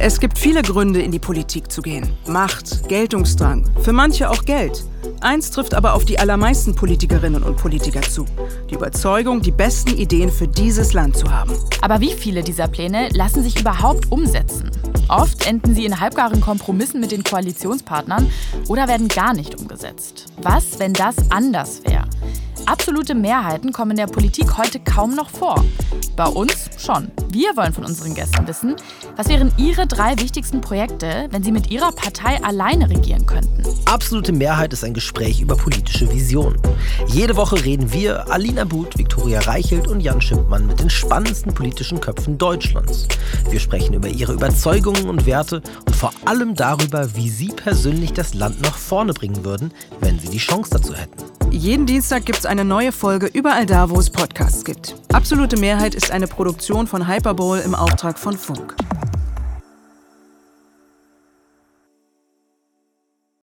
Es gibt viele Gründe, in die Politik zu gehen. Macht, Geltungsdrang, für manche auch Geld. Eins trifft aber auf die allermeisten Politikerinnen und Politiker zu. Die Überzeugung, die besten Ideen für dieses Land zu haben. Aber wie viele dieser Pläne lassen sich überhaupt umsetzen? Oft enden sie in halbgaren Kompromissen mit den Koalitionspartnern oder werden gar nicht umgesetzt. Was, wenn das anders wäre? Absolute Mehrheiten kommen in der Politik heute kaum noch vor. Bei uns schon. Wir wollen von unseren Gästen wissen, was wären ihre drei wichtigsten Projekte, wenn sie mit ihrer Partei alleine regieren könnten. Absolute Mehrheit ist ein Gespräch über politische Visionen. Jede Woche reden wir, Alina But, Viktoria Reichelt und Jan Schimpmann, mit den spannendsten politischen Köpfen Deutschlands. Wir sprechen über ihre Überzeugungen und Werte und vor allem darüber, wie sie persönlich das Land nach vorne bringen würden, wenn sie die Chance dazu hätten. Jeden Dienstag gibt es eine neue Folge überall da, wo es Podcasts gibt. Absolute Mehrheit ist eine Produktion von Hyperbowl im Auftrag von Funk.